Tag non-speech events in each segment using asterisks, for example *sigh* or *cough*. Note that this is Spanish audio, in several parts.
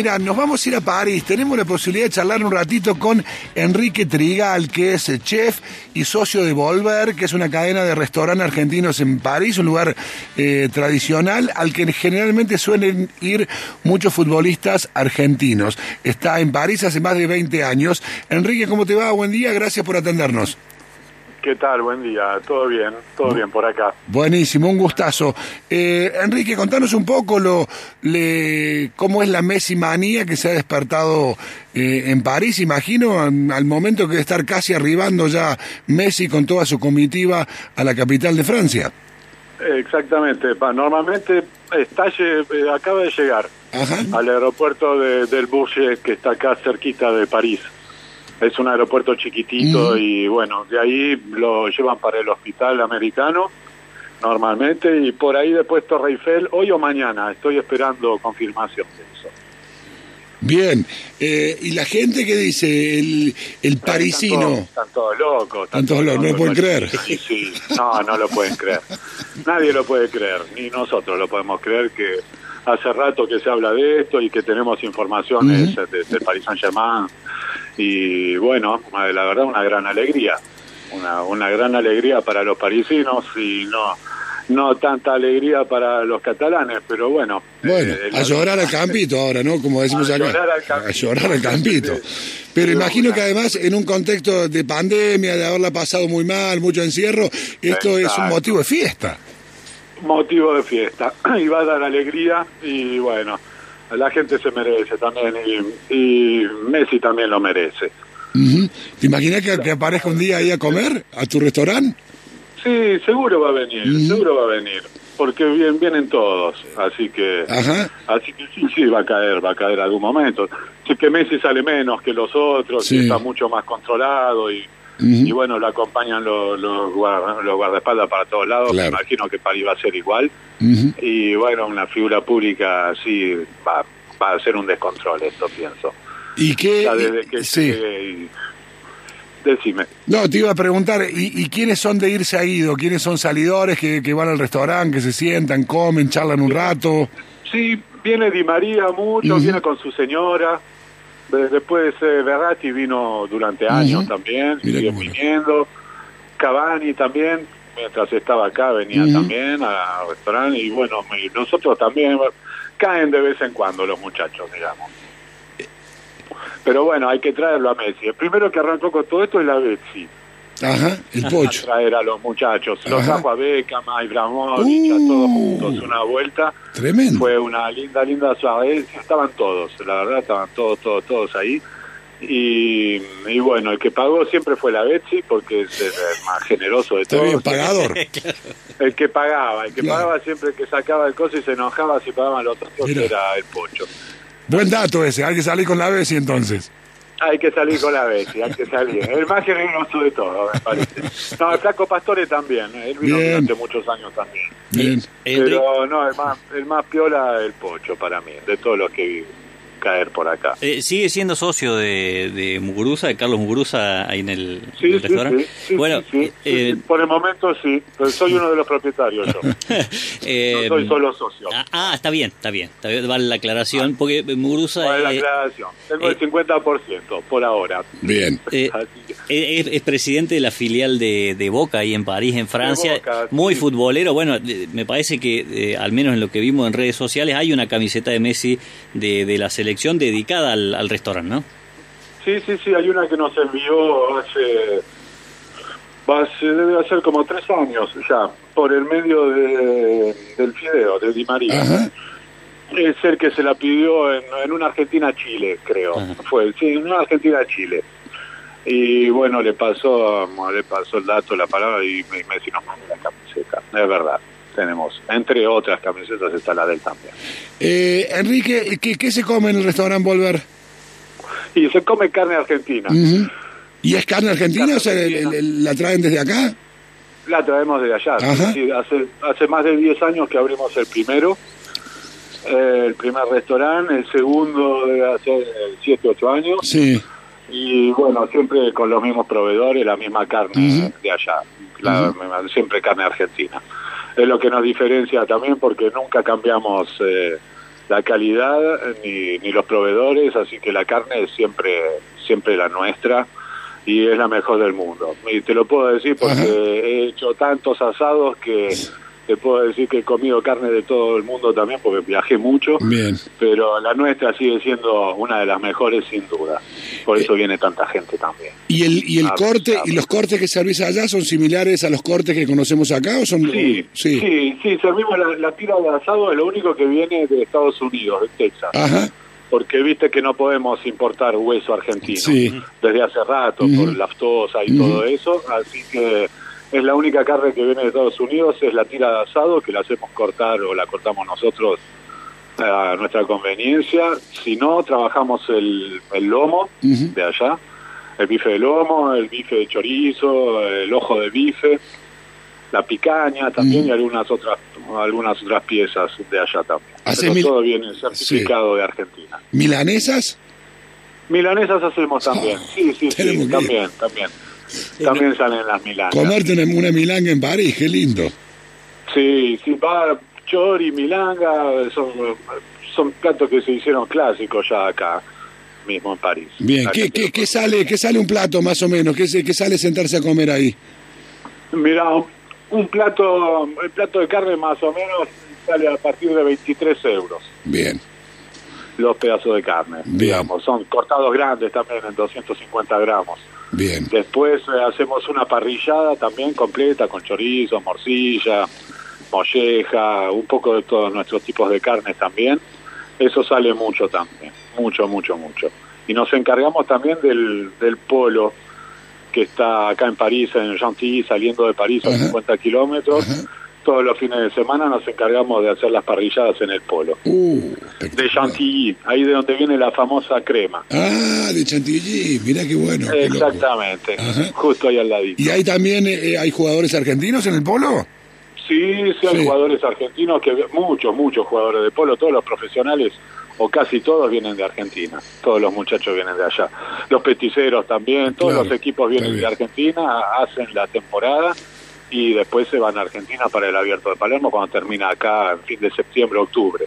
Mira, nos vamos a ir a París. Tenemos la posibilidad de charlar un ratito con Enrique Trigal, que es chef y socio de Volver, que es una cadena de restaurantes argentinos en París, un lugar eh, tradicional al que generalmente suelen ir muchos futbolistas argentinos. Está en París hace más de 20 años. Enrique, ¿cómo te va? Buen día, gracias por atendernos. ¿Qué tal? Buen día. Todo bien, todo bien por acá. Buenísimo, un gustazo. Eh, Enrique, contanos un poco lo, le, cómo es la Messi manía que se ha despertado eh, en París, imagino, al momento que de estar casi arribando ya Messi con toda su comitiva a la capital de Francia. Exactamente. Normalmente está, eh, acaba de llegar al aeropuerto de, del Bourget, que está acá cerquita de París es un aeropuerto chiquitito y bueno, de ahí lo llevan para el hospital americano normalmente y por ahí después Torre Eiffel, hoy o mañana, estoy esperando confirmación de eso. Bien, eh, ¿y la gente qué dice? El, el parisino. Están todos, locos. Están, todos locos, no lo pueden creer. Sí, sí, no, no lo pueden creer. Nadie lo puede creer, ni nosotros lo podemos creer que hace rato que se habla de esto y que tenemos informaciones de, de Paris Saint-Germain y bueno, la verdad una gran alegría, una, una gran alegría para los parisinos y no no tanta alegría para los catalanes, pero bueno. Bueno, eh, a llorar al campito ahora, ¿no? Como decimos acá. a llorar al campito. Pero imagino que además en un contexto de pandemia, de haberla pasado muy mal, mucho encierro, esto es un motivo de fiesta. Motivo de fiesta. *clears throat* Y va a dar alegría y bueno, la gente se merece también y, Messi también lo merece. ¿Te imaginas que, aparezca un día ahí a comer a tu restaurante? Sí, seguro va a venir, seguro va a venir, porque bien, vienen todos, así que, así que sí, sí va a caer, va a caer algún momento. Sí que Messi sale menos que los otros, y está mucho más controlado y, y bueno, lo acompañan los, los, guardaespaldas para todos lados. Me imagino que París va a ser igual. Y bueno, una figura pública así va, va a ser un descontrol, esto pienso. ¿Y qué? desde que sí. Decime. No, te iba a preguntar, ¿y, quiénes son de irse a ido? ¿Quiénes son salidores que, que van al restaurante, que se sientan, comen, charlan un rato? Sí, viene Di María mucho, viene con su señora. Después eh, Berratti vino durante años también, sigue viniendo. Cavani también, mientras estaba acá, venía también al restaurante. Y bueno, nosotros también caen de vez en cuando los muchachos, digamos. Pero bueno, hay que traerlo a Messi. El primero que arrancó con todo esto es la Betsy. Ajá, el pocho. traer a los muchachos. Los trajo a Beckham, a Ibrahimovic, a todos uh. juntos, una vuelta. Tremendo. Fue una linda, linda suave. Estaban todos, la verdad, estaban todos, todos, todos ahí. Y, y, bueno, el que pagó siempre fue la Betsy porque es el más generoso de todos. el pagador. *laughs* el que pagaba, el que pagaba siempre que sacaba el coso y se enojaba si pagaban los otros era el pocho. Buen dato ese, hay que salir con la Betsy entonces. Hay que salir con la Bessi, hay que salir. El más generoso de todo, me parece. No, el Flaco Pastore también, él vino durante muchos años también. Bien. Pero no, el más, el más piola el Pocho para mí, de todos los que viven caer por acá. Eh, ¿Sigue siendo socio de, de Muguruza, de Carlos Muguruza, ahí en el, sí, restaurante? Sí, bueno, eh, por el momento sí, pero soy uno de los propietarios yo. *laughs* eh, no soy solo socio. Ah, ah, está bien, está bien, vale la aclaración, porque Muguruza... Vale la aclaración, tengo el 50% por ahora. Bien. *laughs* Eh, es, presidente de la filial de, de, Boca ahí en París, en Francia, muy futbolero, bueno, me parece que al menos en lo que vimos en redes sociales hay una camiseta de Messi de, de la selección dedicada al, restaurante, ¿no? Sí, sí, sí, hay una que nos envió hace, hace debe hacer como tres años ya, por el medio de, del Fideo, de Di María. Es el que se la pidió en, una Argentina-Chile, creo. Fue, sí, en una Argentina-Chile. Y bueno, le pasó le pasó el dato, la palabra, y me, me nos mandó la camiseta. Es verdad tenemos, entre otras camisetas, está la del también. Eh, Enrique, ¿qué, ¿qué, se come en el restaurante Volver? Y se come carne argentina. ¿Y es carne argentina o sea, la traen desde acá? La traemos desde allá. hace, hace más de 10 años que abrimos el primero, eh, el primer restaurante, el segundo debe hacer 7, 8 años. Sí. Y bueno, siempre con los mismos proveedores, la misma carne de allá, siempre carne argentina es lo que nos diferencia también porque nunca cambiamos eh, la calidad ni, ni los proveedores, así que la carne es siempre, siempre la nuestra y es la mejor del mundo. Y te lo puedo decir porque he hecho tantos asados que te puedo decir que he comido carne de todo el mundo también porque viajé mucho, Bien. pero la nuestra sigue siendo una de las mejores sin duda. Por eso viene tanta gente también. ¿Y el, y el Ah, corte ah, y los cortes que servís allá son similares a los cortes que conocemos acá o son Sí, sí, sí, servimos la, la tira de asado, es lo único que viene de Estados Unidos, de Texas. Ajá. Porque viste que no podemos importar hueso argentino Sí. desde hace rato Ujú. por laftosa y todo eso, así que es la única carne que viene de Estados Unidos, es la tira de asado que la hacemos cortar o la cortamos nosotros a nuestra conveniencia. Si no, trabajamos el, el lomo de allá, el bife de lomo, el bife de chorizo, el ojo de bife, la picaña también y algunas otras algunas otras piezas de allá también. Pero mil- todo viene certificado de Argentina. ¿Milanesas? Milanesas hacemos también, sí, sí, *laughs* sí, ir. también, también. Salen las milanas. Comerte una, una milanga en París, qué lindo. Sí, sí, va, chori, milanga, son, son platos que se hicieron clásicos ya acá mismo en París. Bien, ¿qué, qué, qué sale, ¿qué sale un plato más o menos? ¿Qué, qué sale sentarse a comer ahí? Mira, un- un plato, el plato de carne más o menos sale a partir de 23 euros Bien, los pedazos de carne, Bien. digamos, son cortados grandes también en 250 gramos. Bien. Después eh, hacemos una parrillada también completa con chorizo, morcilla, molleja, un poco de todos nuestros tipos de carnes también. Eso sale mucho también, mucho, mucho, mucho. Y nos encargamos también del, del polo que está acá en París, en Chantilly, saliendo de París a Ajá. 50 kilómetros. Todos los fines de semana nos encargamos de hacer las parrilladas en el polo. Uh, De. Chantilly, ahí de donde viene la famosa crema. Ah, de Chantilly, mira qué bueno. Exactamente, justo ahí al ladito. ¿Y hay también eh, hay jugadores argentinos en el polo? Sí, sí hay Sí. jugadores argentinos, que muchos, muchos jugadores de polo, todos los profesionales, o casi todos vienen de Argentina, todos los muchachos vienen de allá. Los peticeros también, todos Claro, los equipos vienen de Argentina, hacen la temporada y después se van a Argentina para el Abierto de Palermo cuando termina acá en fin de septiembre, octubre.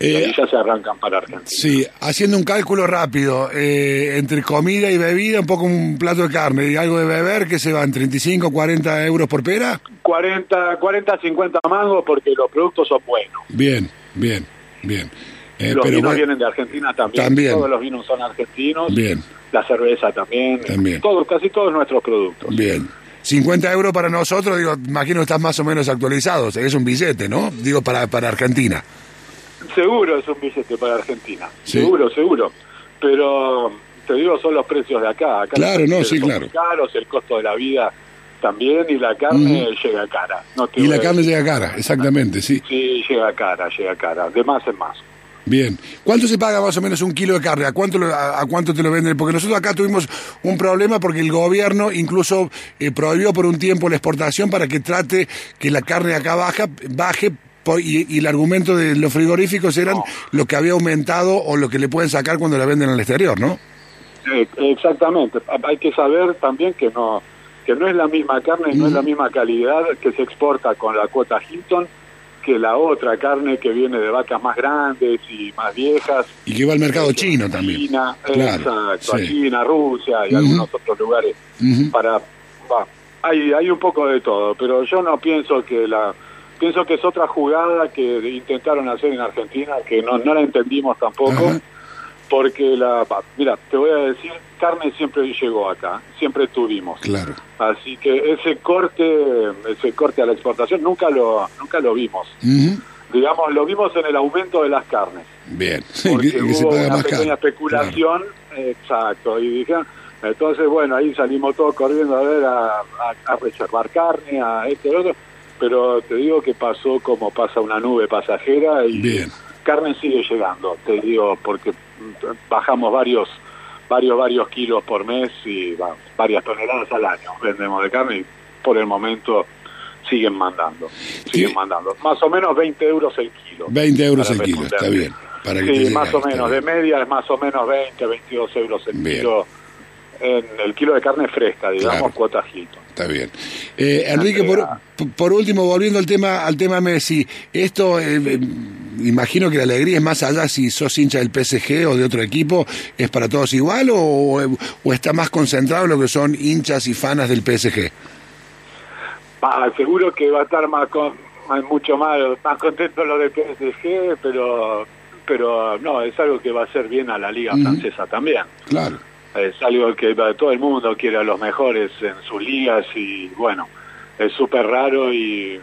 y Eh, ahí ya se arrancan para Argentina. sí, haciendo un cálculo rápido, eh, entre comida y bebida, un poco un plato de carne y algo de beber, que se van 35, 40 euros por pera. 40, 40, 50 mangos porque los productos son buenos. Bien, bien, bien. Eh, los pero vinos bueno, vienen de Argentina también. También. Todos los vinos son argentinos. Bien, La cerveza también. También. Todo, casi todos nuestros productos. bien. 50 euros para nosotros, digo, imagino estás más o menos actualizado, o sea, es un billete, ¿no? Digo, para, para Argentina. Seguro es un billete para Argentina. Sí. Seguro, seguro. Pero te digo, son los precios de acá. acá Claro, no, sí, claro. caros, el costo de la vida también y la carne llega cara. No Y la carne llega cara, exactamente, sí. Sí, llega cara, llega cara. De más en más. Bien. ¿Cuánto se paga más o menos un kilo de carne? ¿A cuánto, lo- a, a cuánto te lo venden? Porque nosotros acá tuvimos un problema porque el gobierno incluso eh, prohibió por un tiempo la exportación para que trate que la carne acá baja, baje y, y el argumento de los frigoríficos eran No. lo que había aumentado o lo que le pueden sacar cuando la venden al exterior, ¿no? Eh, Exactamente. Hay que saber también que no que no es la misma carne, no es la misma calidad que se exporta con la cuota Hilton que la otra carne que viene de vacas más grandes y más viejas. Y que va al mercado chino también. China, Claro, exacto, a sí. China, Rusia y algunos otros lugares para hay hay un poco de todo, pero yo no pienso que la pienso que es otra jugada que intentaron hacer en Argentina que no no la entendimos tampoco. Porque la mira, te voy a decir, carne siempre llegó acá, siempre tuvimos. Claro. Así que ese corte, ese corte a la exportación nunca lo nunca lo vimos. Digamos, lo vimos en el aumento de las carnes Bien. *laughs* porque que, que se hubo paga una más pequeña especulación, exacto, y dijeron, entonces bueno, ahí salimos todos corriendo a ver, a, a- a reservar carne, a este y otro, pero te digo que pasó como pasa una nube pasajera y Bien. Carne sigue llegando, te digo, porque bajamos varios varios varios kilos por mes y va, varias toneladas al año vendemos de carne y por el momento siguen mandando, siguen mandando, más o menos 20 euros el kilo. 20 euros el kilo, está bien. Para que Sí, llegue más o menos, de media es más o menos 20, 22 euros el Bien. kilo en el kilo de carne fresca, digamos, cuota Hilton. Está bien. Eh, Enrique, por, por, último, volviendo al tema al tema Messi, esto, eh, eh, imagino que la alegría es más allá si sos hincha del PSG o de otro equipo, ¿es para todos igual o, o está más concentrado en lo que son hinchas y fanas del PSG? seguro que va a estar más con, mucho más, más contento lo del PSG, pero pero no, es algo que va a hacer bien a la liga francesa también. Claro. Es algo que todo el mundo quiere a los mejores en sus ligas y bueno, es súper raro y,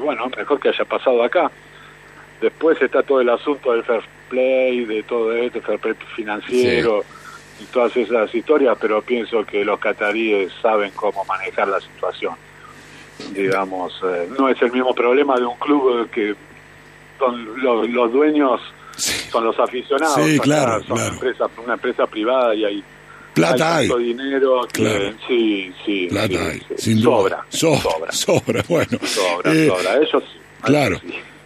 bueno, mejor que haya pasado acá. Después está todo el asunto del fair play, de todo esto, fair play financiero y todas esas historias, pero pienso que los cataríes saben cómo manejar la situación. Digamos, eh, no es el mismo problema de un club que son los dueños son los aficionados. Sí, claro, son Una, empresa, privada y hay Plata hay. dinero que, sí, sí. Plata hay, sin sobra, sobra, sobra. bueno. Sobra, eh, sobra, sí. Claro.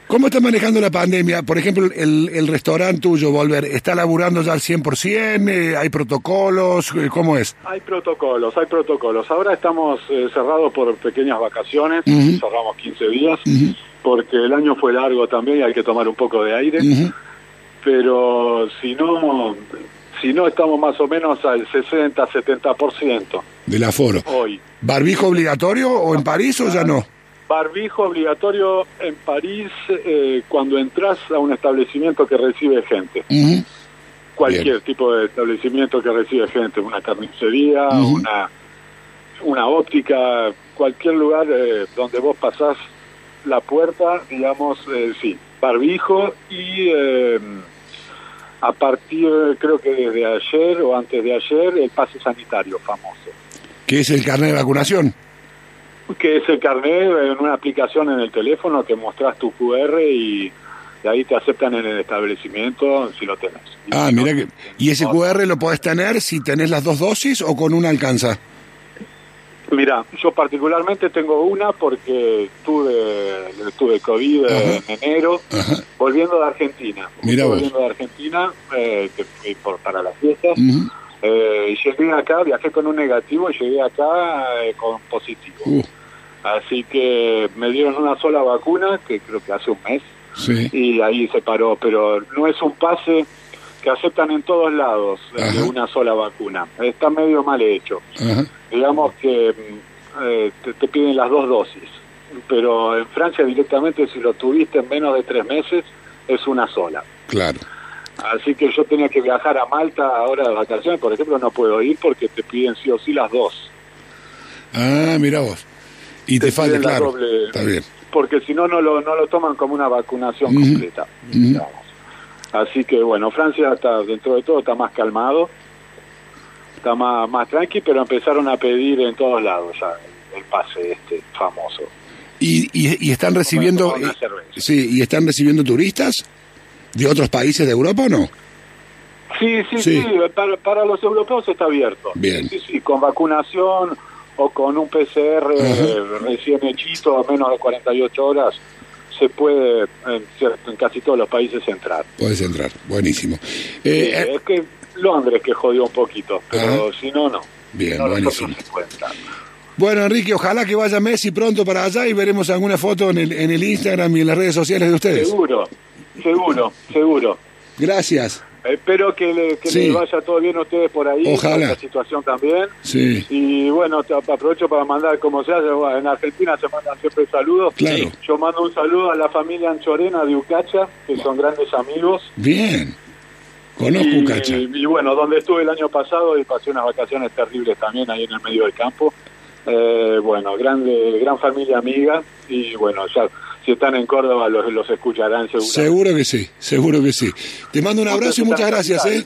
¿Cómo está manejando la pandemia? Por ejemplo, el, el restaurante tuyo, Volver, ¿está laburando ya al 100%? Eh, ¿Hay protocolos? Eh, ¿Cómo es? Hay protocolos, hay protocolos. Ahora estamos cerrados por pequeñas vacaciones, cerramos 15 días, porque el año fue largo también y hay que tomar un poco de aire pero si no, si no estamos más o menos al 60-70%. Del aforo. Hoy. ¿Barbijo obligatorio o en París o ya no? Barbijo obligatorio en París eh, cuando entras a un establecimiento que recibe gente. Cualquier tipo de establecimiento que recibe gente, una carnicería, una, una óptica, cualquier lugar eh, donde vos pasás la puerta, digamos, eh, sí, barbijo y eh, a partir, creo que desde ayer o antes de ayer, el pase sanitario famoso. ¿Qué es el carnet de vacunación? Que es el carnet en una aplicación en el teléfono que mostrás tu QR y de ahí te aceptan en el establecimiento si lo tenés. ah, mira que... ¿Y ese QR lo podés tener si tenés las dos dosis o con una alcanza? Mira, yo particularmente tengo una porque tuve tuve COVID en enero, volviendo de Argentina. Mira volviendo de Argentina, eh, que fui por, para las fiestas. eh, llegué acá, viajé con un negativo y llegué acá eh, con positivo. Uh. Así que me dieron una sola vacuna, que creo que hace un mes, y ahí se paró. Pero no es un pase que aceptan en todos lados de una sola vacuna. Está medio mal hecho. Digamos que mm, eh, te, piden las dos dosis, pero en Francia directamente si lo tuviste en menos de tres meses es una sola. Claro. Así que yo tenía que viajar a Malta ahora de vacaciones, por ejemplo, no puedo ir porque te piden sí o sí las dos. Ah, mira vos. Y te, falta, claro. Está bien. Porque si no, no lo, no lo toman como una vacunación completa. Así que bueno, Francia está dentro de todo está más calmado, está más, más tranqui, pero empezaron a pedir en todos lados ya el, pase este famoso. ¿Y, y, están recibiendo eh, sí, y están recibiendo turistas de otros países de Europa o no? Sí, sí, sí, para, para, los europeos está abierto. Bien. Sí, sí, con vacunación o con un PCR recién hechito a menos de 48 horas se puede en, casi todos los países entrar. Puedes entrar, buenísimo. Eh, eh, es que Londres que jodió un poquito, pero si no, no. Bien, buenísimo. Bueno, Enrique, ojalá que vaya Messi pronto para allá y veremos alguna foto en el, en el Instagram y en las redes sociales de ustedes. Seguro, seguro, seguro. Gracias. Espero que, le, vaya todo bien a ustedes por ahí. Ojalá. La situación también. Sí. Y bueno, te aprovecho para mandar, como se hace, en Argentina se mandan siempre saludos. Claro. Yo mando un saludo a la familia Anchorena de Ucacha, que son grandes amigos. Bien. Conozco y, Ucacha. Y, bueno, donde estuve el año pasado y pasé unas vacaciones terribles también ahí en el medio del campo. Eh, bueno, grande, gran familia amiga y bueno, ya si están en Córdoba los, los escucharán seguro. Seguro que sí, seguro que sí. Te mando un abrazo y muchas gracias, ¿eh?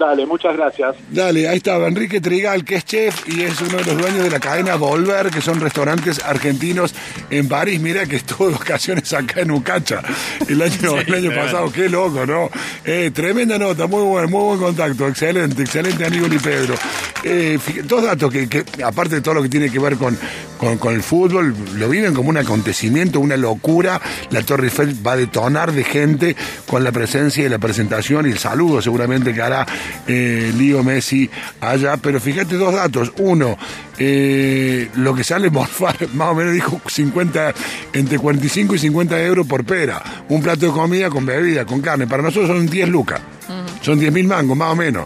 Dale, muchas gracias. Dale, ahí estaba Enrique Trigal, que es chef y es uno de los dueños de la cadena Volver, que son restaurantes argentinos en París. Mira que estuvo de vacaciones acá en Ucacha el año, el año pasado. Qué loco, ¿no? Eh, tremenda nota, muy buen, muy buen contacto. Excelente, excelente amigo Ni Pedro. Eh, dos datos que, que, aparte de todo lo que tiene que ver con, con, el fútbol, lo viven como un acontecimiento, una locura. La Torre Eiffel va a detonar de gente con la presencia y la presentación y el saludo seguramente que hará eh, Lío Messi allá. Pero fíjate dos datos. Uno, eh, lo que sale morfar, *laughs* más o menos dijo 50, entre 45 y 50 euros por pera. Un plato de comida con bebida, con carne. Para nosotros son 10 lucas. Son 10 mil mangos, más o menos.